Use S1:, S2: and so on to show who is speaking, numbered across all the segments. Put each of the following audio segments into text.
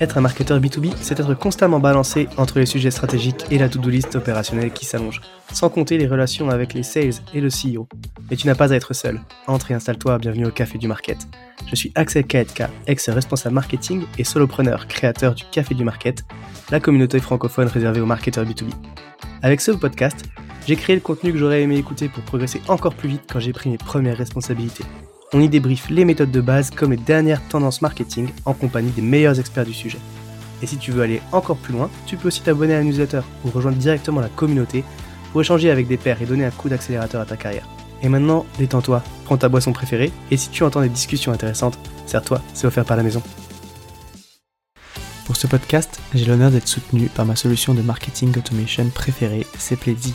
S1: Être un marketeur B2B, c'est être constamment balancé entre les sujets stratégiques et la to-do list opérationnelle qui s'allonge, sans compter les relations avec les sales et le CEO. Mais tu n'as pas à être seul. Entre et installe-toi, bienvenue au Café du Market. Je suis Axel Kaetka, ex-responsable marketing et solopreneur, créateur du Café du Market, la communauté francophone réservée aux marketeurs B2B. Avec ce podcast, j'ai créé le contenu que j'aurais aimé écouter pour progresser encore plus vite quand j'ai pris mes premières responsabilités. On y débriefe les méthodes de base comme les dernières tendances marketing en compagnie des meilleurs experts du sujet. Et si tu veux aller encore plus loin, tu peux aussi t'abonner à la newsletter ou rejoindre directement la communauté pour échanger avec des pairs et donner un coup d'accélérateur à ta carrière. Et maintenant, détends-toi, prends ta boisson préférée et si tu entends des discussions intéressantes, sers-toi, c'est offert par la maison. Pour ce podcast, j'ai l'honneur d'être soutenu par ma solution de marketing automation préférée, Sepledzi.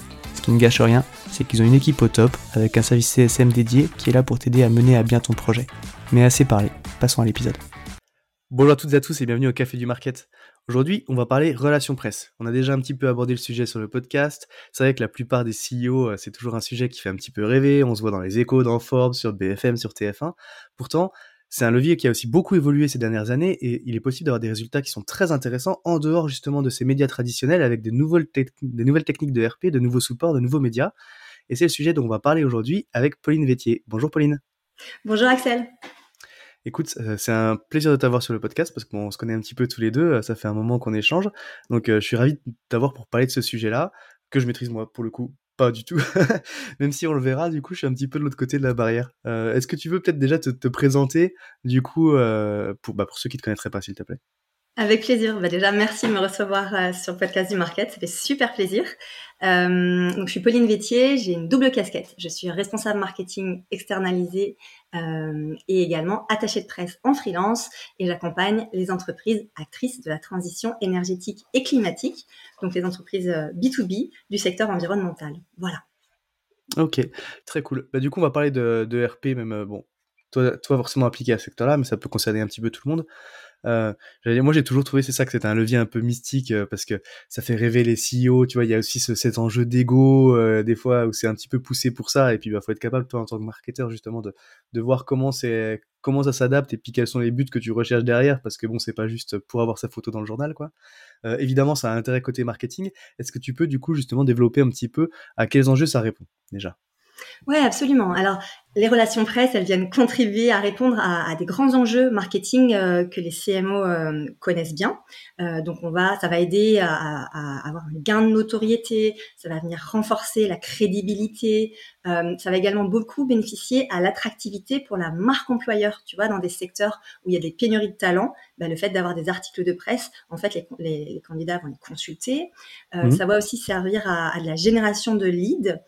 S1: Qui ne gâche rien, c'est qu'ils ont une équipe au top avec un service CSM dédié qui est là pour t'aider à mener à bien ton projet. Mais assez parlé, passons à l'épisode. Bonjour à toutes et à tous et bienvenue au Café du Market. Aujourd'hui, on va parler relations presse. On a déjà un petit peu abordé le sujet sur le podcast. C'est vrai que la plupart des CEO, euh, c'est toujours un sujet qui fait un petit peu rêver. On se voit dans les échos, dans Forbes, sur BFM, sur TF1. Pourtant, c'est un levier qui a aussi beaucoup évolué ces dernières années et il est possible d'avoir des résultats qui sont très intéressants en dehors justement de ces médias traditionnels avec des nouvelles, des nouvelles techniques de RP, de nouveaux supports, de nouveaux médias. Et c'est le sujet dont on va parler aujourd'hui avec Pauline Vétier. Bonjour Pauline.
S2: Bonjour Axel.
S1: Écoute, euh, c'est un plaisir de t'avoir sur le podcast parce qu'on se connaît un petit peu tous les deux, ça fait un moment qu'on échange. Donc euh, je suis ravi de t'avoir pour parler de ce sujet-là, que je maîtrise moi pour le coup pas du tout. Même si on le verra, du coup je suis un petit peu de l'autre côté de la barrière. Est-ce que tu veux peut-être déjà te, présenter, du coup, pour, bah, pour ceux qui te connaîtraient pas s'il te plaît?
S2: Avec plaisir. Bah déjà, merci de me recevoir euh, sur podcast du Market. Ça fait super plaisir. Euh, donc, je suis Pauline Vétier. J'ai une double casquette. Je suis responsable marketing externalisé euh, et également attachée de presse en freelance. Et j'accompagne les entreprises actrices de la transition énergétique et climatique, donc les entreprises B2B du secteur environnemental. Voilà.
S1: Ok, très cool. Bah, du coup, on va parler de, RP, même bon, toi, toi forcément appliqué à ce secteur-là, mais ça peut concerner un petit peu tout le monde. Euh, moi, j'ai toujours trouvé c'est ça que c'est un levier un peu mystique euh, parce que ça fait rêver les CEO. Tu vois, il y a aussi ce, cet enjeu d'ego euh, des fois où c'est un petit peu poussé pour ça. Et puis, il bah, faut être capable, toi, en tant que marketeur, justement, de, de voir comment c'est comment ça s'adapte et puis quels sont les buts que tu recherches derrière parce que bon, c'est pas juste pour avoir sa photo dans le journal, quoi. Évidemment, ça a un intérêt côté marketing. Est-ce que tu peux du coup justement développer un petit peu à quels enjeux ça répond déjà?
S2: Oui, absolument. Alors, les relations presse, elles viennent contribuer à répondre à, des grands enjeux marketing euh, que les CMO euh, connaissent bien. Euh, donc, on va, ça va aider à, à, avoir un gain de notoriété, ça va venir renforcer la crédibilité, ça va également beaucoup bénéficier à l'attractivité pour la marque employeur. Tu vois, dans des secteurs où il y a des pénuries de talents, bah, le fait d'avoir des articles de presse, en fait, les, les, candidats vont les consulter. Mmh. Ça va aussi servir à, de la génération de leads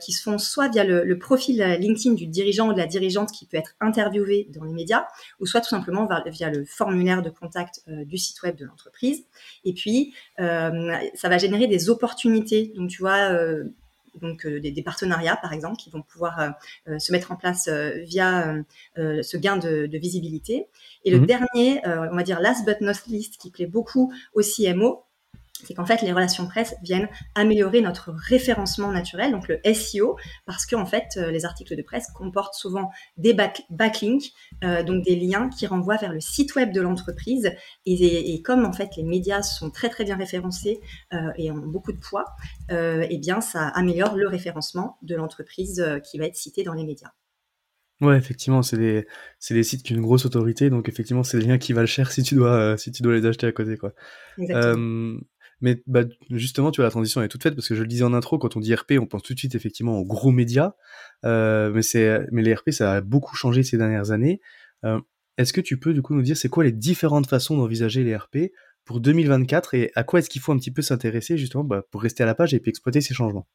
S2: qui se font soit via le, le profil LinkedIn du dirigeant ou de la dirigeante qui peut être interviewé dans les médias, ou soit tout simplement via le formulaire de contact euh, du site web de l'entreprise. Et puis, euh, ça va générer des opportunités. Donc, tu vois, euh, donc des, partenariats par exemple qui vont pouvoir se mettre en place via ce gain de, visibilité. Et le mhm. dernier, on va dire last but not least, qui plaît beaucoup au CMO, c'est qu'en fait, les relations presse viennent améliorer notre référencement naturel, donc le SEO, parce qu'en fait, euh, les articles de presse comportent souvent des backlinks, euh, donc des liens qui renvoient vers le site web de l'entreprise. Et, comme en fait, les médias sont très très bien référencés euh, et ont beaucoup de poids, eh bien, ça améliore le référencement de l'entreprise qui va être citée dans les médias.
S1: Ouais, effectivement, c'est des, c'est des sites qui ont une grosse autorité, donc effectivement, c'est des liens qui valent cher si tu dois, si tu dois les acheter à côté, quoi. Exactement. Mais bah, justement, tu vois, la transition est toute faite parce que je le disais en intro, quand on dit RP, on pense tout de suite effectivement aux gros médias. Euh, mais, c'est, mais les RP, ça a beaucoup changé ces dernières années. Euh, est-ce que tu peux du coup nous dire c'est quoi les différentes façons d'envisager les RP pour 2024 et à quoi est-ce qu'il faut un petit peu s'intéresser justement bah, pour rester à la page et puis exploiter ces changements?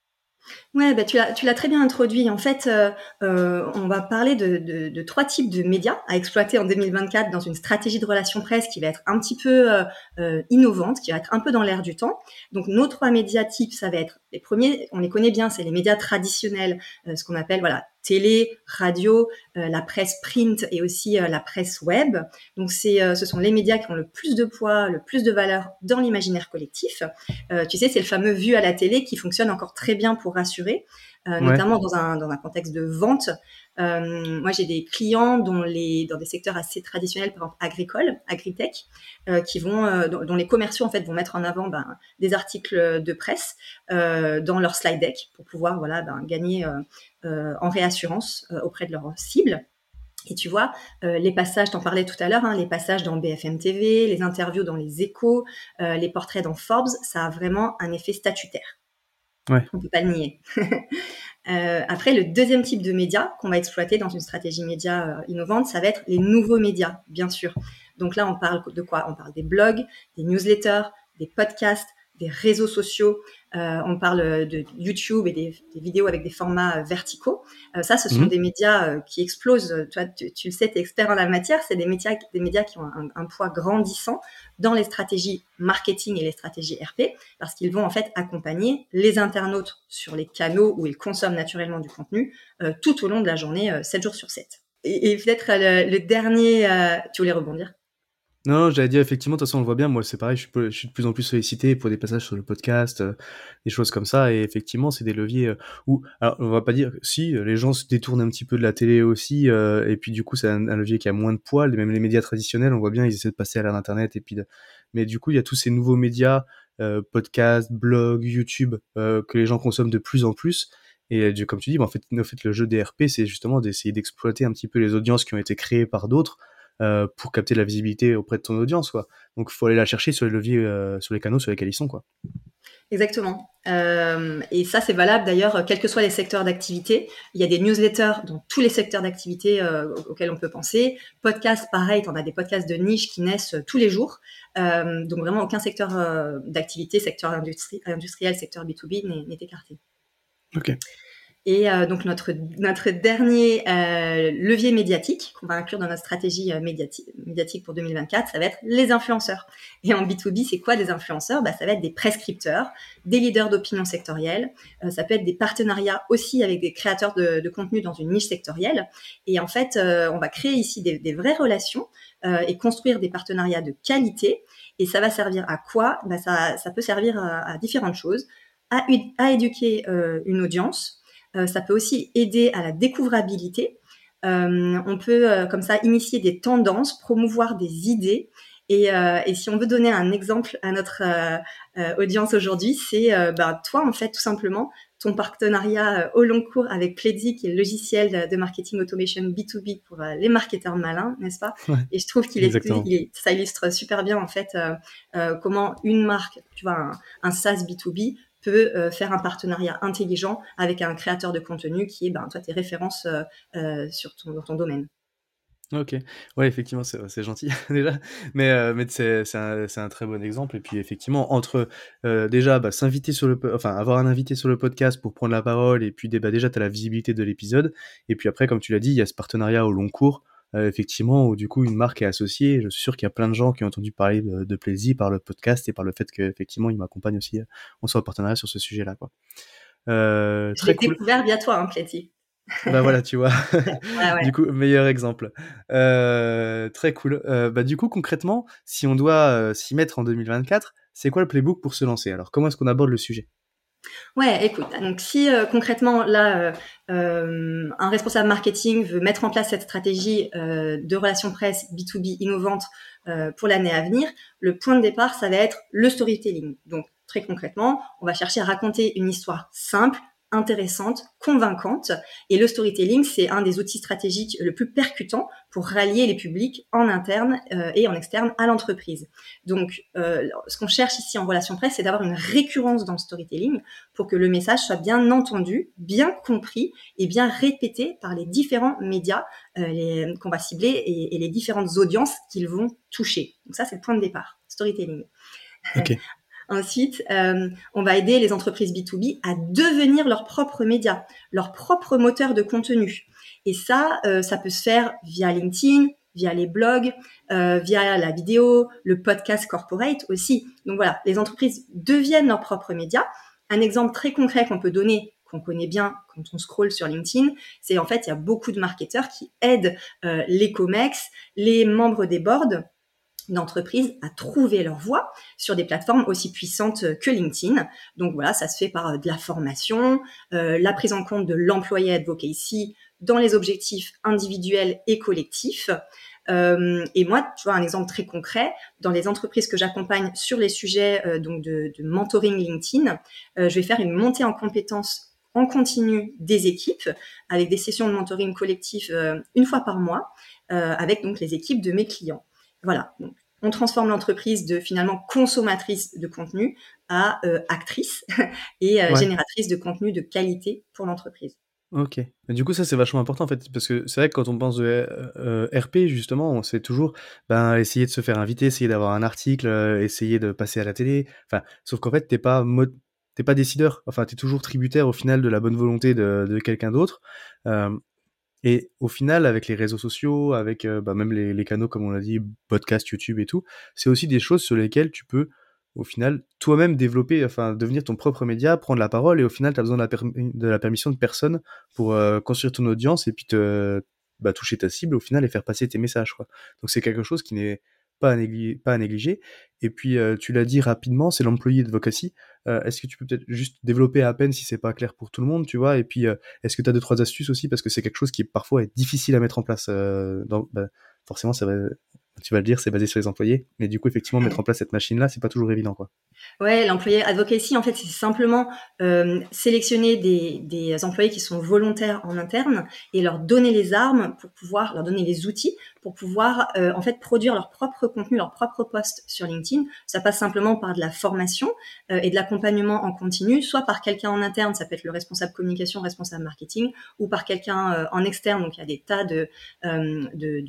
S2: Ouais, bah, tu l'as, très bien introduit. En fait, euh, euh, on va parler de, de, de, trois types de médias à exploiter en 2024 dans une stratégie de relations presse qui va être un petit peu euh, euh, innovante, qui va être un peu dans l'air du temps. Donc, nos trois médias types, ça va être les premiers, on les connaît bien, c'est les médias traditionnels, ce qu'on appelle voilà télé, radio, euh, la presse print et aussi euh, la presse web. Donc c'est, euh, ce sont les médias qui ont le plus de poids, le plus de valeur dans l'imaginaire collectif. tu sais, c'est le fameux vu à la télé qui fonctionne encore très bien pour rassurer. Euh, notamment dans un, dans un contexte de vente. Euh, moi, j'ai des clients dont les, dans des secteurs assez traditionnels, par exemple agricoles, agritech, euh, qui vont, euh, dont, les commerciaux en fait vont mettre en avant ben, des articles de presse euh, dans leur slide deck pour pouvoir voilà ben, gagner en réassurance auprès de leurs cibles. Et tu vois, euh, les passages, t'en parlais tout à l'heure, hein, les passages dans BFM TV, les interviews dans les échos, euh, les portraits dans Forbes, ça a vraiment un effet statutaire. On peut pas le nier. euh, après, le deuxième type de médias qu'on va exploiter dans une stratégie média euh, innovante, ça va être les nouveaux médias, bien sûr. Donc là, on parle de quoi? On parle des blogs, des newsletters, des podcasts, des réseaux sociaux, euh, on parle de YouTube et des, des, vidéos avec des formats euh, verticaux. Euh, ça, ce sont mmh. des médias euh, qui explosent. Toi, tu, tu le sais, tu es expert en la matière. C'est des médias, des médias qui ont un, un, poids grandissant dans les stratégies marketing et les stratégies RP, parce qu'ils vont en fait accompagner les internautes sur les canaux où ils consomment naturellement du contenu euh, tout au long de la journée, 7 jours sur 7. Et, et peut-être le, le, dernier, tu voulais rebondir?
S1: Non, j'allais dire effectivement, de toute façon on le voit bien, moi c'est pareil, je suis, je suis, de plus en plus sollicité pour des passages sur le podcast, euh, des choses comme ça, et effectivement c'est des leviers euh, où, alors on va pas dire, si, les gens se détournent un petit peu de la télé aussi, euh, et puis du coup c'est un, levier qui a moins de poids, même les médias traditionnels, on voit bien, ils essaient de passer à l'ère et puis de... mais du coup il y a tous ces nouveaux médias, euh, podcasts, blogs, YouTube, euh, que les gens consomment de plus en plus, et comme tu dis, bah, en, fait, en fait le jeu des RP c'est justement d'essayer d'exploiter un petit peu les audiences qui ont été créées par d'autres, euh, pour capter la visibilité auprès de ton audience, quoi. Donc, il faut aller la chercher sur les leviers, euh, sur les canaux sur lesquels ils sont, quoi.
S2: Exactement. Euh, et ça, c'est valable d'ailleurs, quels que soient les secteurs d'activité. Il y a des newsletters dans tous les secteurs d'activité euh, auxquels on peut penser. Podcasts, pareil, on a des podcasts de niche qui naissent tous les jours. Donc vraiment, aucun secteur d'activité, secteur industrie, industriel, secteur B2B n'est écarté.
S1: Ok.
S2: Et euh, donc notre notre dernier euh, levier médiatique qu'on va inclure dans notre stratégie euh, médiatique, médiatique pour 2024, ça va être les influenceurs. Et en B2B, c'est quoi des influenceurs? Bah, Ça va être des prescripteurs, des leaders d'opinion sectorielle, euh, ça peut être des partenariats aussi avec des créateurs de, de contenu dans une niche sectorielle. Et en fait, euh, on va créer ici des, des vraies relations et construire des partenariats de qualité. Et ça va servir à quoi? Bah, ça, ça peut servir à, à différentes choses. À, à éduquer une audience, ça peut aussi aider à la découvrabilité. Euh, on peut euh, comme ça initier des tendances, promouvoir des idées. Et, et, si on veut donner un exemple à notre audience aujourd'hui, c'est bah, toi en fait tout simplement ton partenariat au long cours avec Pledzi, qui est le logiciel de marketing automation B2B pour les marketeurs malins, n'est-ce pas?
S1: Ouais,
S2: Et je trouve qu'il est, est, ça illustre super bien en fait euh, comment une marque, tu vois, un, un SaaS B2B euh, faire un partenariat intelligent avec un créateur de contenu qui est, ben, toi, tes références euh, euh, sur ton, dans ton domaine.
S1: Ok, ouais, effectivement, c'est gentil déjà, mais, euh, mais c'est un, un, très bon exemple. Et puis, effectivement, entre déjà bah, s'inviter sur le, enfin, avoir un invité sur le podcast pour prendre la parole, et puis bah, déjà, tu as la visibilité de l'épisode. Et puis après, comme tu l'as dit, il y a ce partenariat au long cours euh, effectivement, où du coup une marque est associée. Je suis sûr qu'il y a plein de gens qui ont entendu parler de, de Plaisir par le podcast et par le fait qu'effectivement il m'accompagne aussi. Euh, on soit en partenariat sur ce sujet-là, quoi.
S2: Euh, très cool. découvert via toi, hein,
S1: bah voilà, tu vois. ouais. Du coup, meilleur exemple. Euh, très cool. Euh, bah du coup, concrètement, si on doit euh, s'y mettre en 2024, c'est quoi le playbook pour se lancer? Alors, comment est-ce qu'on aborde le sujet?
S2: Ouais, écoute, donc si euh, concrètement là, euh, euh, un responsable marketing veut mettre en place cette stratégie de relations presse B2B innovante pour l'année à venir, le point de départ, ça va être le storytelling. Donc très concrètement, on va chercher à raconter une histoire simple, intéressante, convaincante. Et le storytelling, c'est un des outils stratégiques le plus percutant pour rallier les publics en interne euh, et en externe à l'entreprise. Donc, euh, ce qu'on cherche ici en relation presse, c'est d'avoir une récurrence dans le storytelling pour que le message soit bien entendu, bien compris et bien répété par les différents médias euh, qu'on va cibler et, et les différentes audiences qu'ils vont toucher. Donc ça, c'est le point de départ, storytelling.
S1: Okay.
S2: Ensuite, euh, on va aider les entreprises B2B à devenir leur propre média, leur propre moteur de contenu. Et ça, euh, ça peut se faire via LinkedIn, via les blogs, euh, via la vidéo, le podcast corporate aussi. Donc voilà, les entreprises deviennent leur propre média. Un exemple très concret qu'on peut donner qu'on connaît bien quand on scrolle sur LinkedIn, c'est en fait il y a beaucoup de marketeurs qui aident les COMEX, les membres des boards d'entreprises à trouver leur voie sur des plateformes aussi puissantes que LinkedIn. Donc voilà, ça se fait par euh, de la formation, euh, la prise en compte de l'employé advocacy dans les objectifs individuels et collectifs. Euh, et moi, tu vois, un exemple très concret, dans les entreprises que j'accompagne sur les sujets donc de, de, mentoring LinkedIn, je vais faire une montée en compétences en continu des équipes avec des sessions de mentoring collectif une fois par mois avec donc les équipes de mes clients. Voilà. on transforme l'entreprise de finalement consommatrice de contenu à euh, actrice et euh, génératrice de contenu de qualité pour l'entreprise.
S1: Ok. du coup, ça, c'est vachement important en fait, parce que c'est vrai que quand on pense de euh, RP, justement, on sait toujours ben, essayer de se faire inviter, essayer d'avoir un article, essayer de passer à la télé. Enfin, sauf qu'en fait, t'es pas t'es pas décideur. Enfin, t'es toujours tributaire au final de la bonne volonté de, de quelqu'un d'autre. Et au final, avec les réseaux sociaux, avec euh, bah, même les, canaux, comme on l'a dit, podcast, YouTube et tout, c'est aussi des choses sur lesquelles tu peux, au final, toi-même développer, enfin, devenir ton propre média, prendre la parole, et au final, tu as besoin de la, permission de personne pour euh, construire ton audience et puis te bah, toucher ta cible, au final, et faire passer tes messages. Quoi. Donc c'est quelque chose qui n'est pas à, négliger, pas à négliger. Et puis, euh, tu l'as dit rapidement, c'est l'employé de Vocacy. Euh, est-ce que tu peux peut-être juste développer à peine si c'est pas clair pour tout le monde, tu vois? Et puis, euh, est-ce que tu as deux, trois astuces aussi? Parce que c'est quelque chose qui parfois est difficile à mettre en place. Dans, bah, forcément, ça va, tu vas le dire, c'est basé sur les employés. Mais du coup, effectivement, mettre en place cette machine-là, c'est pas toujours évident, quoi.
S2: Ouais, l'employé advocacy, en fait, c'est simplement euh, sélectionner des, des, employés qui sont volontaires en interne et leur donner les armes pour pouvoir, leur donner les outils pour pouvoir, euh, en fait, produire leur propre contenu, leur propre post sur LinkedIn. Ça passe simplement par de la formation euh, et de l'accompagnement en continu, soit par quelqu'un en interne, ça peut être le responsable communication, responsable marketing, ou par quelqu'un en externe. Donc, il y a des tas de, de,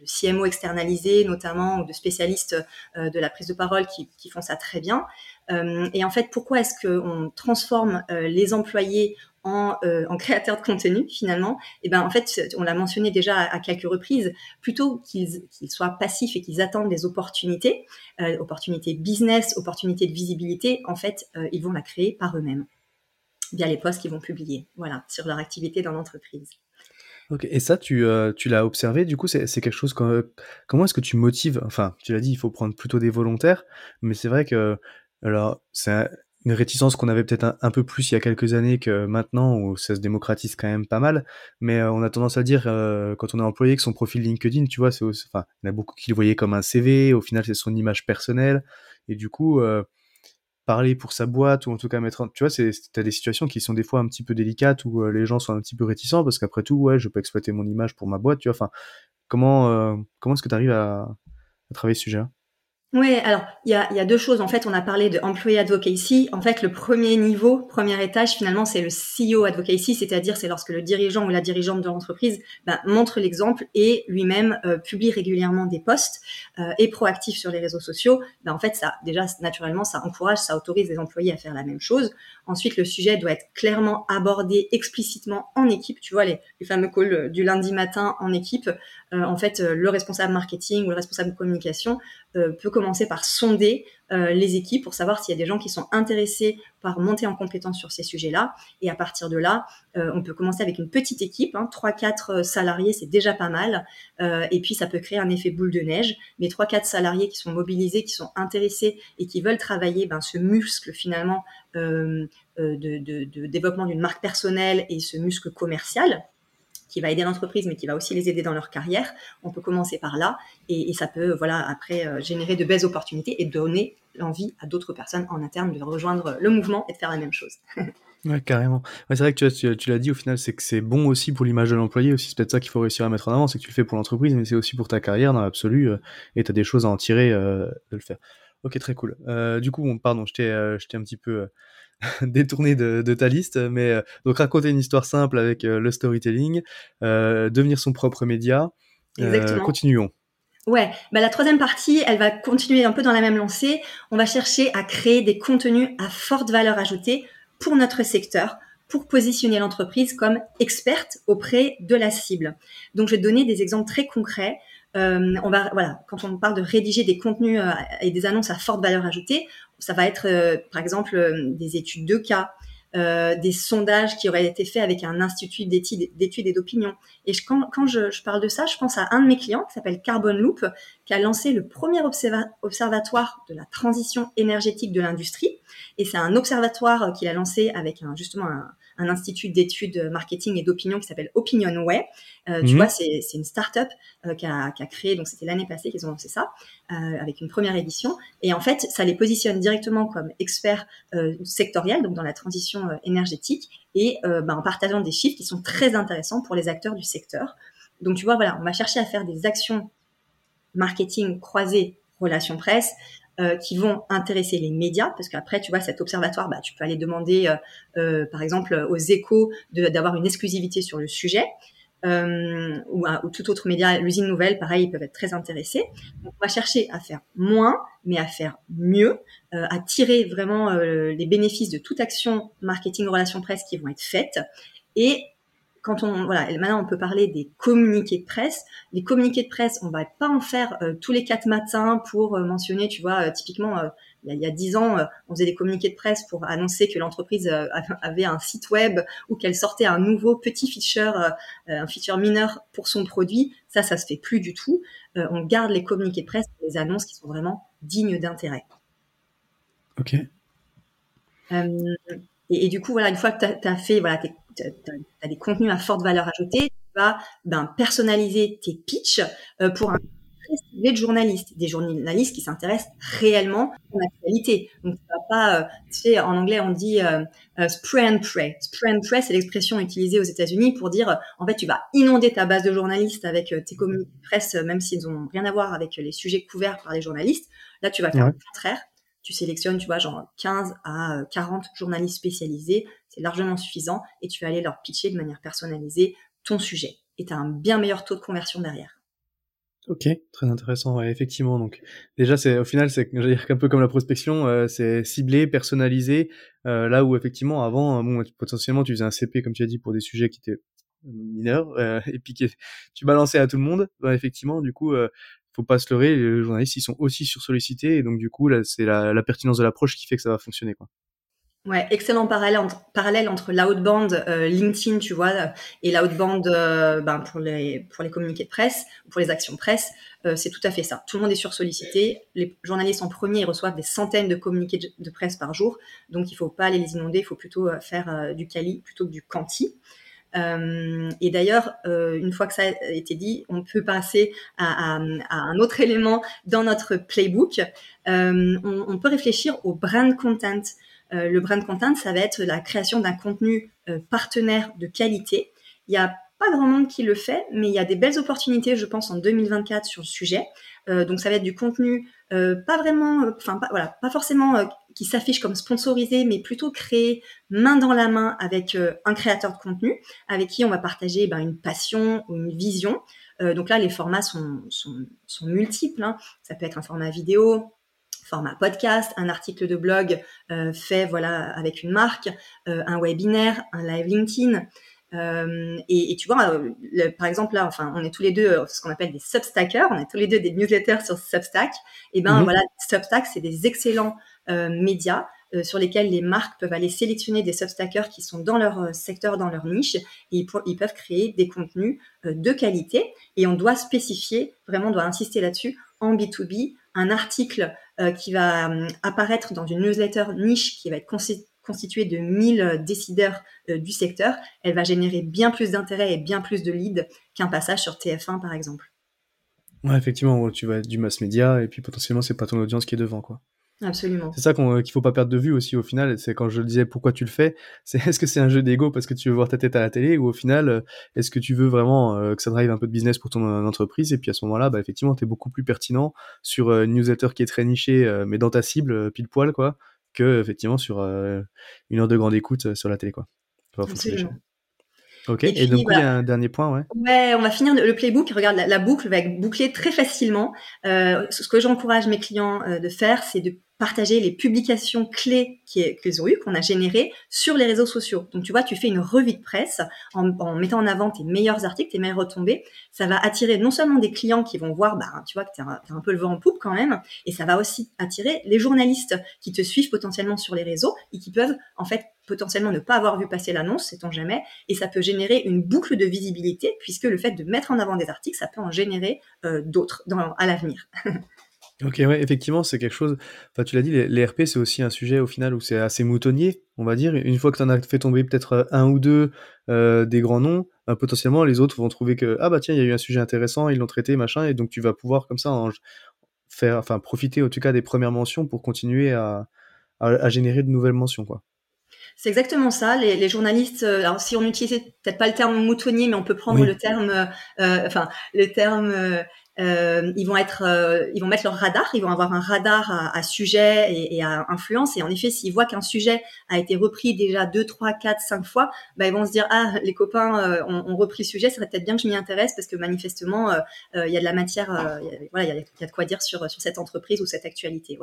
S2: de, CMO externalisés, notamment, ou de spécialistes de la prise de parole qui, qui font ça très bien. Euh, et en fait, pourquoi est-ce qu'on transforme euh, les employés en, euh, en créateurs de contenu finalement? Et eh ben en fait, on l'a mentionné déjà à, quelques reprises, plutôt qu'ils soient passifs et qu'ils attendent des opportunités, opportunités business, opportunités de visibilité, en fait, ils vont la créer par eux-mêmes via les posts qu'ils vont publier, voilà, sur leur activité dans l'entreprise.
S1: Et ça, tu, tu l'as observé, du coup, c'est quelque chose, comment est-ce que tu motives, enfin, tu l'as dit, il faut prendre plutôt des volontaires, mais c'est vrai que alors, c'est une réticence qu'on avait peut-être un, peu plus il y a quelques années que maintenant, où ça se démocratise quand même pas mal. Mais euh, on a tendance à dire, euh, quand on est employé, que son profil LinkedIn, tu vois, il y en a beaucoup qui le voyaient comme un CV. Au final, c'est son image personnelle. Et du coup, euh, parler pour sa boîte, ou en tout cas mettre, tu vois, c'est, t'as des situations qui sont des fois un petit peu délicates, où les gens sont un petit peu réticents, parce qu'après tout, ouais, je peux exploiter mon image pour ma boîte, tu vois. Enfin, comment, comment est-ce que tu arrives à, à travailler ce sujet-là?
S2: Oui, alors il y a, y a, deux choses. En fait, on a parlé de employee advocacy. En fait, le premier niveau, premier étage, finalement, c'est le CEO advocacy, c'est-à-dire c'est lorsque le dirigeant ou la dirigeante de l'entreprise ben, montre l'exemple et lui-même euh, publie régulièrement des posts euh, et proactif sur les réseaux sociaux. Ben, en fait, ça déjà naturellement, ça encourage, ça autorise les employés à faire la même chose. Ensuite, le sujet doit être clairement abordé explicitement en équipe. Tu vois les, les fameux calls du lundi matin en équipe. Euh, en fait, le responsable marketing ou le responsable communication peut commencer par sonder euh, les équipes pour savoir s'il y a des gens qui sont intéressés par monter en compétence sur ces sujets-là. Et à partir de là, euh, on peut commencer avec une petite équipe, hein, 3-4 euh, salariés, c'est déjà pas mal. et puis ça peut créer un effet boule de neige. Mais 3-4 salariés qui sont mobilisés, qui sont intéressés et qui veulent travailler ben, ce muscle finalement de développement d'une marque personnelle et ce muscle commercial qui va aider l'entreprise, mais qui va aussi les aider dans leur carrière. On peut commencer par là, et, ça peut, voilà, après euh, générer de belles opportunités et donner l'envie à d'autres personnes en interne de rejoindre le mouvement et de faire la même chose.
S1: Ouais, carrément. Ouais, c'est vrai que tu, l'as dit, au final, c'est que c'est bon aussi pour l'image de l'employé, aussi, c'est peut-être ça qu'il faut réussir à mettre en avant, c'est que tu le fais pour l'entreprise, mais c'est aussi pour ta carrière dans l'absolu, euh, et tu as des choses à en tirer euh, de le faire. Ok, très cool. du coup, bon, pardon, je t'ai un petit peu détourner de, ta liste, mais euh, donc raconter une histoire simple avec euh, le storytelling, euh, devenir son propre média. Continuons.
S2: Ouais, bah la troisième partie, elle va continuer un peu dans la même lancée. On va chercher à créer des contenus à forte valeur ajoutée pour notre secteur, pour positionner l'entreprise comme experte auprès de la cible. Donc, je vais donner des exemples très concrets. Euh, on va, voilà, quand on parle de rédiger des contenus euh, et des annonces à forte valeur ajoutée, ça va être, euh, par exemple, euh, des études de cas, des sondages qui auraient été faits avec un institut d'études et d'opinion. Et quand, je, parle de ça, je pense à un de mes clients qui s'appelle Carbon Loop, qui a lancé le premier observatoire de la transition énergétique de l'industrie. Et c'est un observatoire qu'il a lancé avec un, justement un, un institut d'études marketing et d'opinion qui s'appelle Opinionway. Euh, Tu mhm. vois, c'est une start-up euh, qui, a, qui, a, créé, donc c'était l'année passée qu'ils ont lancé ça, euh, avec une première édition. Et en fait, ça les positionne directement comme experts euh, sectoriels, donc dans la transition euh, énergétique, et euh, bah, en partageant des chiffres qui sont très intéressants pour les acteurs du secteur. Donc tu vois, voilà, on va chercher à faire des actions marketing croisées relations presse, euh, qui vont intéresser les médias, parce qu'après, tu vois, cet observatoire, bah, tu peux aller demander, euh, euh par exemple, aux échos d'avoir une exclusivité sur le sujet. Euh, ou, ou, tout autre média, l'usine nouvelle, pareil, ils peuvent être très intéressés. On va chercher à faire moins, mais à faire mieux, euh, à tirer vraiment les bénéfices de toute action marketing relation presse qui vont être faites, et quand on voilà maintenant on peut parler des communiqués de presse. Les communiqués de presse on va pas en faire euh, tous les quatre matins pour euh, mentionner tu vois euh, typiquement il y a dix ans on faisait des communiqués de presse pour annoncer que l'entreprise avait un site web ou qu'elle sortait un nouveau petit feature un feature mineur pour son produit. Ça ça se fait plus du tout. On garde les communiqués de presse les annonces qui sont vraiment dignes d'intérêt.
S1: Ok.
S2: Et, et, du coup, voilà, une fois que tu as, fait voilà, tu as, des contenus à forte valeur ajoutée, tu vas ben, personnaliser tes pitchs euh, pour un de journalistes, des journalistes qui s'intéressent réellement à l'actualité. Donc, tu vas pas, euh, tu sais, en anglais, on dit euh, euh, spray and pray. Spray and pray, c'est l'expression utilisée aux États-Unis pour dire, en fait, tu vas inonder ta base de journalistes avec tes communiqués de presse, même s'ils n'ont rien à voir avec les sujets couverts par les journalistes. Là, tu vas faire le contraire tu sélectionnes, tu vois, genre 15 à 40 journalistes spécialisés, c'est largement suffisant, et tu vas aller leur pitcher de manière personnalisée ton sujet. Et tu as un bien meilleur taux de conversion derrière.
S1: Ok, très intéressant, effectivement. Donc déjà, c'est au final, c'est un peu comme la prospection, euh, c'est ciblé, personnalisé. Euh, là où effectivement, avant, bon, potentiellement, tu faisais un CP comme tu as dit pour des sujets qui étaient mineurs, euh, et puis tu balançais à tout le monde. Bah, effectivement, du coup, euh, faut pas se leurrer, les journalistes ils sont aussi sursollicités et donc du coup là c'est la, pertinence de l'approche qui fait que ça va fonctionner.
S2: Ouais, excellent parallèle entre, parallèle entre l'outbound euh, LinkedIn, tu vois, et l'outbound euh, ben, pour les pour les communiqués de presse, pour les actions presse, euh, c'est tout à fait ça. Tout le monde est sursollicité. Les journalistes en premier reçoivent des centaines de communiqués de, presse par jour, donc il faut pas aller les inonder, il faut plutôt faire du quali plutôt que du quanti. Euh, et d'ailleurs, euh, une fois que ça a été dit, on peut passer à, à, à un autre élément dans notre playbook. Euh, on, on, peut réfléchir au brand content. Euh, le brand content, ça va être la création d'un contenu euh, partenaire de qualité. Il y a pas grand monde qui le fait, mais il y a des belles opportunités, je pense, en 2024 sur le sujet. Euh, donc ça va être du contenu pas vraiment, enfin pas, voilà, pas forcément qui s'affiche comme sponsorisé, mais plutôt créé main dans la main avec un créateur de contenu, avec qui on va partager ben, une passion ou une vision. donc là, les formats sont, sont, sont multiples. Hein. Ça peut être un format vidéo, format podcast, un article de blog fait voilà avec une marque, un webinaire, un live LinkedIn. Euh, et, et, tu vois, euh, par exemple là, enfin, on est tous les deux euh, ce qu'on appelle des Substackers, on est tous les deux des newsletters sur Substack. Et ben mhm. voilà, Substack, c'est des excellents euh, médias euh, sur lesquels les marques peuvent aller sélectionner des Substackers qui sont dans leur secteur, dans leur niche, et ils, ils peuvent créer des contenus de qualité. Et on doit spécifier, vraiment, on doit insister là-dessus en B2B, un article qui va apparaître dans une newsletter niche qui va être constituée de 1000 décideurs euh, du secteur, elle va générer bien plus d'intérêt et bien plus de leads qu'un passage sur TF1 par exemple.
S1: Ouais, effectivement, tu vas du mass média et puis potentiellement c'est pas ton audience qui est devant quoi.
S2: Absolument.
S1: C'est ça euh, qu'il faut pas perdre de vue aussi au final. C'est quand je disais pourquoi tu le fais, c'est est-ce que c'est un jeu d'ego parce que tu veux voir ta tête à la télé ou au final euh, est-ce que tu veux vraiment que ça drive un peu de business pour ton entreprise et puis à ce moment-là, bah effectivement, tu es beaucoup plus pertinent sur une newsletter qui est très nichée mais dans ta cible pile poil quoi que effectivement sur une heure de grande écoute sur la télé quoi. Ok, et, donc il y a un dernier point, ouais.
S2: Ouais, on va finir le playbook. Regarde, la, boucle va être bouclée très facilement. Euh, ce que j'encourage mes clients euh, de faire, c'est de partager les publications clés qu'ils ont eues, qu'on a générées sur les réseaux sociaux. Donc tu vois, tu fais une revue de presse en, mettant en avant tes meilleurs articles, tes meilleures retombées. Ça va attirer non seulement des clients qui vont voir, bah, tu vois, que tu as, un peu le vent en poupe quand même, et ça va aussi attirer les journalistes qui te suivent potentiellement sur les réseaux et qui peuvent en fait potentiellement ne pas avoir vu passer l'annonce, sait-on jamais, et ça peut générer une boucle de visibilité puisque le fait de mettre en avant des articles, ça peut en générer euh, d'autres à l'avenir.
S1: Ok, ouais, effectivement, c'est quelque chose. Enfin, tu l'as dit, les, RP, c'est aussi un sujet au final où c'est assez moutonnier, on va dire. Une fois que tu en as fait tomber peut-être euh, un ou deux euh, des grands noms, euh, potentiellement les autres vont trouver que ah bah tiens, il y a eu un sujet intéressant, ils l'ont traité, machin, et donc tu vas pouvoir comme ça en faire, enfin profiter en tout cas des premières mentions pour continuer à, à, générer de nouvelles mentions, quoi.
S2: C'est exactement ça. Les, les journalistes, alors si on n'utilisait peut-être pas le terme moutonnier, mais on peut prendre le terme, enfin le terme euh, ils vont être, euh, ils vont mettre leur radar, ils vont avoir un radar à, sujet et, à influence. Et en effet, s'ils voient qu'un sujet a été repris déjà deux, trois, quatre, cinq fois, bah, ils vont se dire ah les copains euh, ont, repris le sujet, ça serait peut-être bien que je m'y intéresse parce que manifestement il y a de la matière, voilà, il y, a, de quoi dire sur cette entreprise ou cette actualité.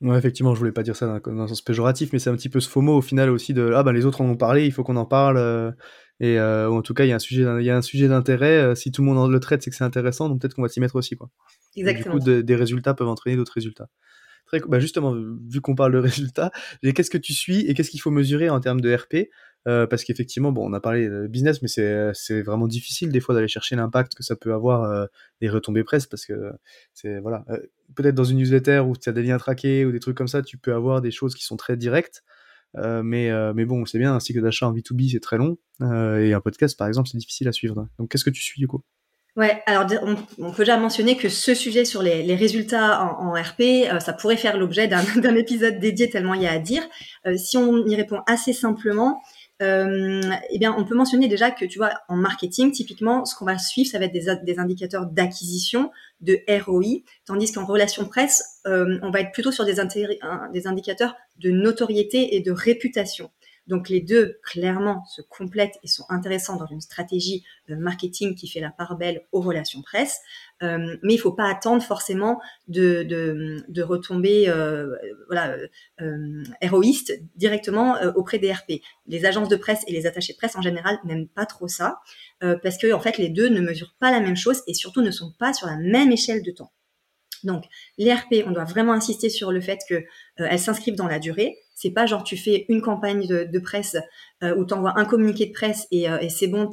S2: Ouais,
S1: effectivement, je voulais pas dire ça dans, un sens péjoratif, mais c'est un petit peu ce FOMO au final aussi de ah ben les autres en ont parlé, il faut qu'on en parle et euh, en tout cas il y a un sujet il y a un sujet d'intérêt euh, si tout le monde le traite c'est que c'est intéressant donc peut-être qu'on va s'y mettre aussi quoi.
S2: Exactement
S1: du coup des résultats peuvent entraîner d'autres résultats. Très, bah justement vu qu'on parle de résultats qu'est-ce que tu suis et qu'est-ce qu'il faut mesurer en termes de RP euh, parce qu'effectivement bon on a parlé de business mais c'est vraiment difficile des fois d'aller chercher l'impact que ça peut avoir euh, les retombées presse parce que c'est voilà euh, peut-être dans une newsletter où tu as des liens traqués ou des trucs comme ça tu peux avoir des choses qui sont très directes euh, mais, euh, mais bon, c'est bien, un cycle d'achat en B2B, c'est très long. Euh, et un podcast, par exemple, c'est difficile à suivre. Donc, qu'est-ce que tu suis, du coup
S2: Ouais, alors on, peut déjà mentionner que ce sujet sur les, résultats en, en RP, ça pourrait faire l'objet d'un épisode dédié tellement il y a à dire. si on y répond assez simplement, euh, eh bien, on peut mentionner déjà que tu vois, en marketing, typiquement, ce qu'on va suivre, ça va être des, indicateurs d'acquisition, de ROI, tandis qu'en relation presse, euh, on va être plutôt sur des indicateurs de notoriété et de réputation. Donc les deux, clairement, se complètent et sont intéressants dans une stratégie de marketing qui fait la part belle aux relations presse. Euh, mais il faut pas attendre forcément de, de, retomber euh, voilà, euh, héroïste directement euh, auprès des RP. Les agences de presse et les attachés de presse en général n'aiment pas trop ça euh, parce que en fait les deux ne mesurent pas la même chose et surtout ne sont pas sur la même échelle de temps. Donc, les RP, on doit vraiment insister sur le fait qu'elles euh, s'inscrivent dans la durée. C'est pas genre tu fais une campagne de, presse euh, où tu envoies un communiqué de presse et, euh, c'est bon,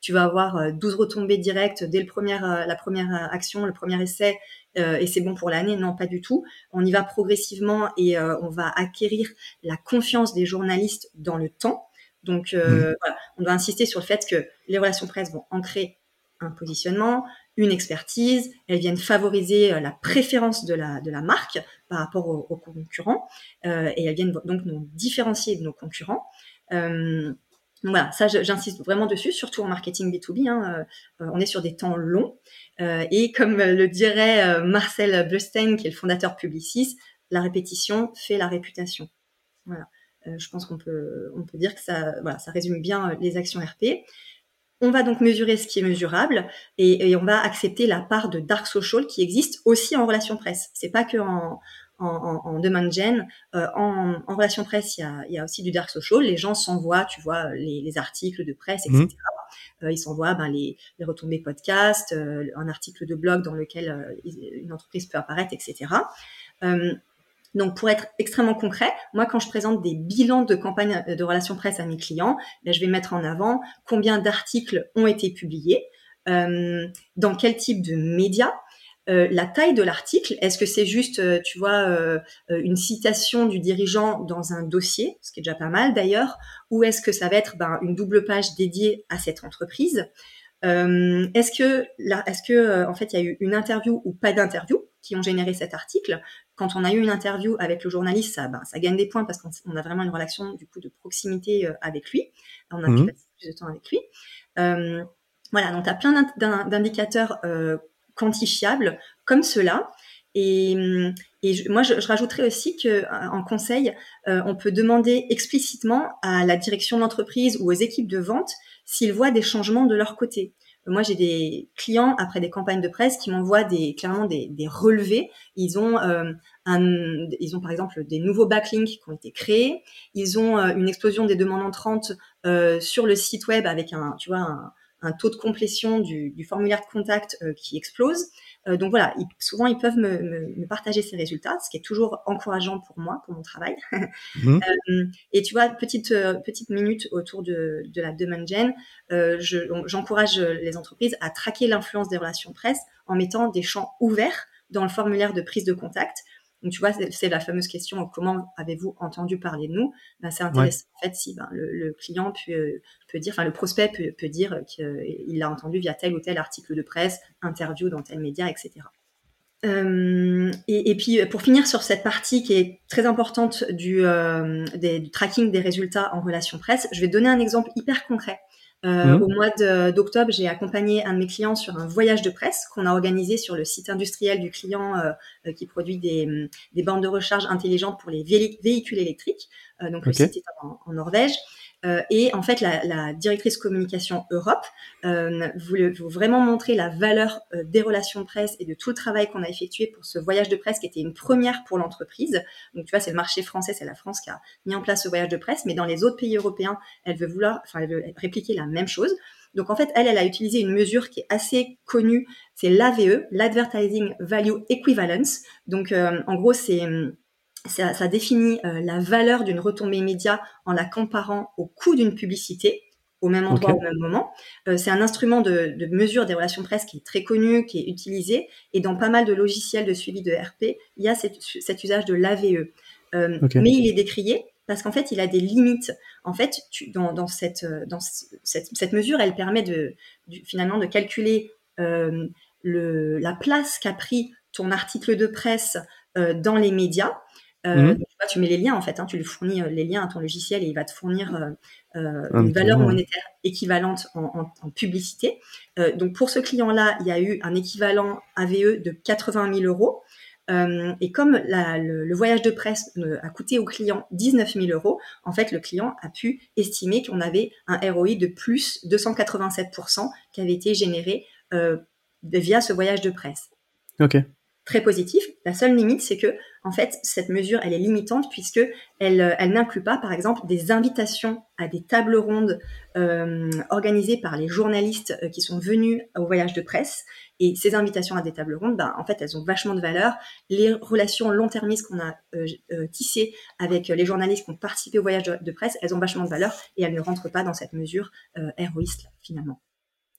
S2: tu vas avoir 12 retombées directes dès le premier, la première action, le premier essai, et c'est bon pour l'année. Non, pas du tout. On y va progressivement et on va acquérir la confiance des journalistes dans le temps. Donc, mmh. voilà, on doit insister sur le fait que les relations presse vont ancrer un positionnement, une expertise, elles viennent favoriser euh, la préférence de la, marque par rapport aux, concurrents, euh, et elles viennent donc nous différencier de nos concurrents. Euh, voilà, ça j'insiste vraiment dessus, surtout en marketing B2B. Hein, on est sur des temps longs, et comme le dirait Marcel Blustein, qui est le fondateur Publicis, la répétition fait la réputation. Voilà. je pense qu'on peut, dire que ça, ça résume bien les actions RP. On va donc mesurer ce qui est mesurable et, on va accepter la part de dark social qui existe aussi en relation presse. C'est pas que en, en, demand gen. Euh, en, relation presse, il y, a, aussi du dark social. Les gens s'envoient, tu vois, les, articles de presse, etc. Mmh. Euh, ils s'envoient ben, les, retombées podcast, euh, un article de blog dans lequel une entreprise peut apparaître, etc. Donc, pour être extrêmement concret, moi, quand je présente des bilans de campagne de relations presse à mes clients, ben, je vais mettre en avant combien d'articles ont été publiés, euh, dans quel type de médias, euh, la taille de l'article. Est-ce que c'est juste, euh, tu vois, euh, une citation du dirigeant dans un dossier, ce qui est déjà pas mal d'ailleurs, ou est-ce que ça va être ben, une double page dédiée à cette entreprise euh, Est-ce que, est-ce que, en fait, il y a eu une interview ou pas d'interview qui ont généré cet article quand on a eu une interview avec le journaliste, ça, ben, ça gagne des points parce qu'on a vraiment une relation du coup de proximité euh, avec lui. On a mmh. plus de temps avec lui. Euh, voilà, donc tu as plein d'indicateurs euh, quantifiables comme cela. Et, et moi, je, je, rajouterais aussi que en conseil, on peut demander explicitement à la direction de l'entreprise ou aux équipes de vente s'ils voient des changements de leur côté. Moi, j'ai des clients après des campagnes de presse qui m'envoient des clairement des, relevés. Ils ont un, ils ont par exemple des nouveaux backlinks qui ont été créés. Ils ont une explosion des demandes entrantes sur le site web avec un, tu vois, un, un taux de complétion du, du formulaire de contact qui explose. Euh, donc voilà, souvent ils peuvent me, me, partager ces résultats, ce qui est toujours encourageant pour moi, pour mon travail. Mmh. Euh, et tu vois, petite euh, petite minute autour de, de la demand gen, j'encourage les entreprises à traquer l'influence des relations presse en mettant des champs ouverts dans le formulaire de prise de contact donc, tu vois, c'est la fameuse question comment avez-vous entendu parler de nous? Ben, C'est intéressant, en fait, si ben, le, client peut, peut, dire, enfin, le prospect peut, peut dire qu'il l'a entendu via tel ou tel article de presse, interview dans tel média, etc. Euh, et, et, puis pour finir sur cette partie qui est très importante du, euh, des, du tracking des résultats en relation presse, je vais donner un exemple hyper concret. Euh, mmh. Au mois d'octobre, j'ai accompagné un de mes clients sur un voyage de presse qu'on a organisé sur le site industriel du client euh, euh, qui produit des, des, bandes de recharge intelligentes pour les véhicules électriques. donc le site est en, en Norvège. Euh, et en fait, la, la, directrice communication Europe euh, voulait, vraiment montrer la valeur euh, des relations de presse et de tout le travail qu'on a effectué pour ce voyage de presse qui était une première pour l'entreprise. Donc, tu vois, c'est le marché français, c'est la France qui a mis en place ce voyage de presse, mais dans les autres pays européens, elle veut vouloir, enfin, elle veut répliquer la même chose. Donc en fait, elle, elle a utilisé une mesure qui est assez connue, c'est l'AVE, l'Advertising Value Equivalence. Donc euh, en gros, c'est ça, ça définit euh, la valeur d'une retombée immédiate en la comparant au coût d'une publicité au même endroit au même moment. Euh, c'est un instrument de, de, mesure des relations presse qui est très connu, qui est utilisé, et dans pas mal de logiciels de suivi de RP, il y a cet, cet usage de l'AVE. Euh, Mais il est décrié parce qu'en fait, il a des limites. En fait, tu, dans, dans, cette, dans cette, cette, mesure, elle permet de, finalement de calculer euh, le, la place qu'a pris ton article de presse euh, dans les médias euh, mmh. tu, mets les liens en fait, hein, tu lui fournis euh, les liens à ton logiciel et il va te fournir euh, une valeur monétaire équivalente en, en, en publicité. Donc pour ce client-là, il y a eu un équivalent AVE de 80 000 euros. Et comme la, le, le, voyage de presse a coûté au client 19 000 euros, en fait, le client a pu estimer qu'on avait un ROI de plus 287% qui avait été généré via ce voyage de presse.
S1: Ok
S2: très positif. La seule limite, c'est que, en fait, cette mesure, elle est limitante puisque elle, euh, n'inclut pas, par exemple, des invitations à des tables rondes euh, organisées par les journalistes euh, qui sont venus au voyage de presse. Et ces invitations à des tables rondes, ben, en fait, elles ont vachement de valeur. Les relations long-termistes qu'on a tissées avec les journalistes qui ont participé au voyage de, presse, elles ont vachement de valeur et elles ne rentrent pas dans cette mesure héroïste, finalement.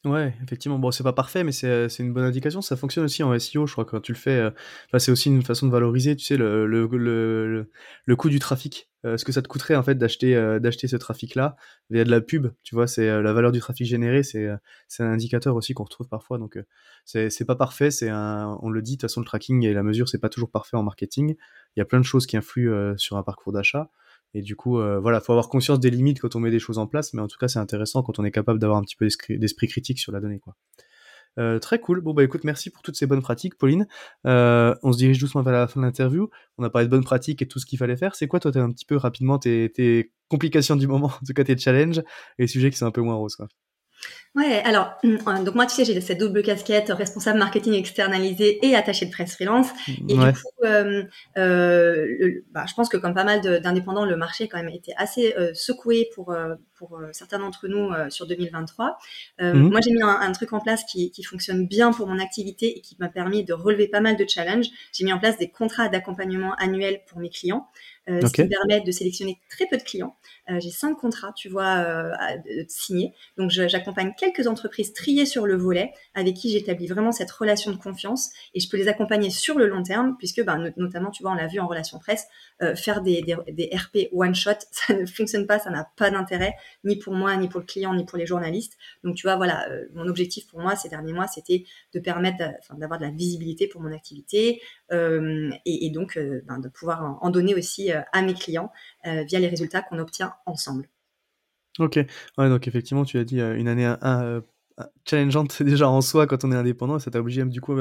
S1: Ouais, effectivement. Bon, c'est pas parfait, mais c'est euh, une bonne indication. Ça fonctionne aussi en SEO, je crois, quand tu le fais. Euh, enfin, c'est aussi une façon de valoriser, tu sais, le, le, le, le coût du trafic. Euh, ce que ça te coûterait, en fait, d'acheter d'acheter ce trafic-là via de la pub. Tu vois, c'est la valeur du trafic généré, c'est c'est un indicateur aussi qu'on retrouve parfois. Donc, c'est pas parfait. C'est on le dit, de toute façon, le tracking et la mesure, c'est pas toujours parfait en marketing. Il y a plein de choses qui influent sur un parcours d'achat. Et du coup, euh, voilà, faut avoir conscience des limites quand on met des choses en place, mais en tout cas, c'est intéressant quand on est capable d'avoir un petit peu d'esprit critique sur la donnée, quoi. Euh, très cool. Bon bah écoute, merci pour toutes ces bonnes pratiques, Pauline. Euh, on se dirige doucement vers la fin de l'interview. On a parlé de bonnes pratiques et tout ce qu'il fallait faire. C'est quoi, toi, un petit peu rapidement tes, tes complications du moment, en tout cas tes challenges et les sujets qui sont un peu moins roses, quoi.
S2: Ouais, alors, mm, donc moi, tu sais, j'ai cette double casquette, responsable marketing externalisé et attaché de presse freelance. Et ouais. du coup, euh, euh, le, bah, je pense que comme pas mal d'indépendants, le marché quand même été assez euh, secoué pour, euh, pour euh, certains d'entre nous euh, sur 2023. Mmh. Moi, j'ai mis un, un, truc en place qui, qui, fonctionne bien pour mon activité et qui m'a permis de relever pas mal de challenges. J'ai mis en place des contrats d'accompagnement annuels pour mes clients. Euh, okay. ce qui me permet de sélectionner très peu de clients. Euh, j'ai cinq contrats, tu vois, euh, à, signés. Donc, j'accompagne quelques entreprises triées sur le volet avec qui j'établis vraiment cette relation de confiance et je peux les accompagner sur le long terme puisque, ben, notamment, tu vois, on l'a vu en relation presse, euh, faire des, des, RP one shot, ça ne fonctionne pas, ça n'a pas d'intérêt ni pour moi, ni pour le client, ni pour les journalistes. Donc, tu vois, voilà, euh, mon objectif pour moi ces derniers mois, c'était de permettre d'avoir de la visibilité pour mon activité euh, et, donc ben, de pouvoir en, donner aussi à mes clients via les résultats qu'on obtient ensemble.
S1: Ok, donc effectivement, tu as dit une année un, un, challengeante déjà en soi quand on est indépendant, ça t'a obligé du coup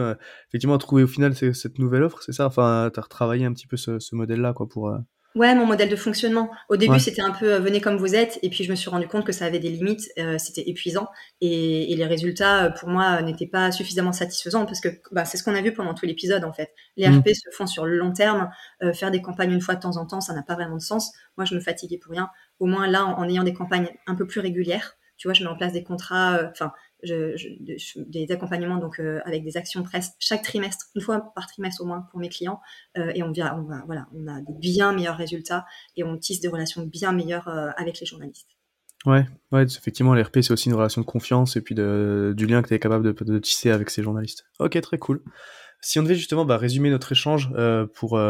S1: effectivement à trouver au final cette nouvelle offre, c'est ça? Enfin, tu as retravaillé un petit peu ce, ce modèle-là quoi pour
S2: Ouais, mon modèle de fonctionnement. Au début, c'était un peu euh, venez comme vous êtes, et puis je me suis rendu compte que ça avait des limites, euh, c'était épuisant, et, les résultats pour moi n'étaient pas suffisamment satisfaisants parce que bah, c'est ce qu'on a vu pendant tout l'épisode en fait. Les mmh. RP se font sur le long terme, faire des campagnes une fois de temps en temps, ça n'a pas vraiment de sens. Moi, je me fatiguais pour rien. Au moins là, en, en ayant des campagnes un peu plus régulières, tu vois, je mets en place des contrats, enfin je, des accompagnements donc euh, avec des actions presse chaque trimestre, une fois par trimestre au moins pour mes clients, euh, et on, vient, on va, voilà, on a des bien meilleurs résultats et on tisse des relations bien meilleures euh, avec les journalistes.
S1: Ouais, ouais, effectivement, l'RP c'est aussi une relation de confiance et puis du lien que tu es capable de, de, tisser avec ces journalistes. Ok, très cool. Si on devait justement bah, résumer notre échange pour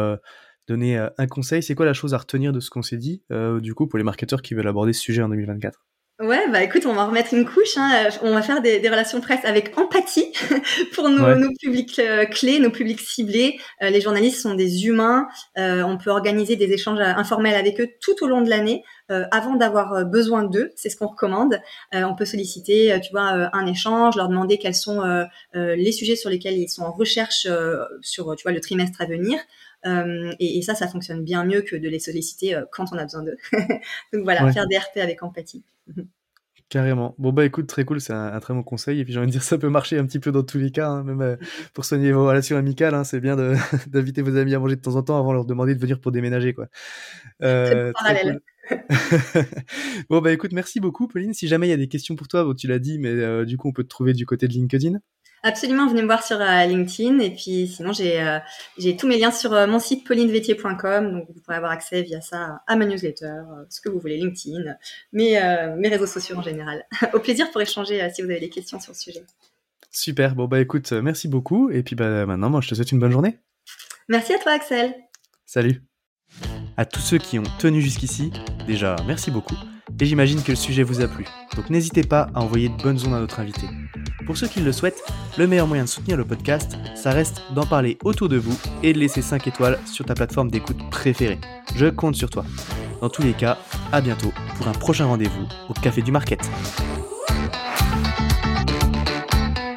S1: donner un conseil, c'est quoi la chose à retenir de ce qu'on s'est dit, du coup, pour les marketeurs qui veulent aborder ce sujet en 2024
S2: Ouais, bah écoute, on va remettre une couche. Hein. On va faire des, des, relations presse avec empathie pour nos, nos publics euh, clés, nos publics ciblés. Euh, les journalistes sont des humains. Euh, on peut organiser des échanges informels avec eux tout au long de l'année, avant d'avoir besoin d'eux. C'est ce qu'on recommande. on peut solliciter, tu vois, un échange, leur demander quels sont les sujets sur lesquels ils sont en recherche sur, tu vois, le trimestre à venir. Et, et, ça, ça fonctionne bien mieux que de les solliciter quand on a besoin d'eux. Donc voilà, faire des RP avec empathie.
S1: Carrément. Bon bah écoute, très cool, c'est un, très bon conseil. Et puis j'ai envie de dire, ça peut marcher un petit peu dans tous les cas, hein, même euh, pour soigner vos relations amicales. Hein, c'est bien d'inviter vos amis à manger de temps en temps avant de leur demander de venir pour déménager, quoi.
S2: Euh,
S1: bon bah écoute, merci beaucoup, Pauline. Si jamais il y a des questions pour toi, bon, tu l'as dit, mais euh, du coup on peut te trouver du côté de LinkedIn.
S2: Absolument, venez me voir sur euh, LinkedIn. Et puis sinon, j'ai euh, j'ai tous mes liens sur euh, mon site paulinevetier.com. Donc vous pourrez avoir accès via ça à ma newsletter, ce que vous voulez, LinkedIn, mes, mes réseaux sociaux en général. Au plaisir pour échanger si vous avez des questions sur le sujet.
S1: Super, bon bah écoute, merci beaucoup. Et puis bah maintenant, moi je te souhaite une bonne journée.
S2: Merci à toi Axel.
S1: Salut. À tous ceux qui ont tenu jusqu'ici, déjà merci beaucoup. Et j'imagine que le sujet vous a plu. Donc n'hésitez pas à envoyer de bonnes ondes à notre invité. Pour ceux qui le souhaitent, le meilleur moyen de soutenir le podcast, ça reste d'en parler autour de vous et de laisser 5 étoiles sur ta plateforme d'écoute préférée. Je compte sur toi. Dans tous les cas, à bientôt pour un prochain rendez-vous au Café du Market.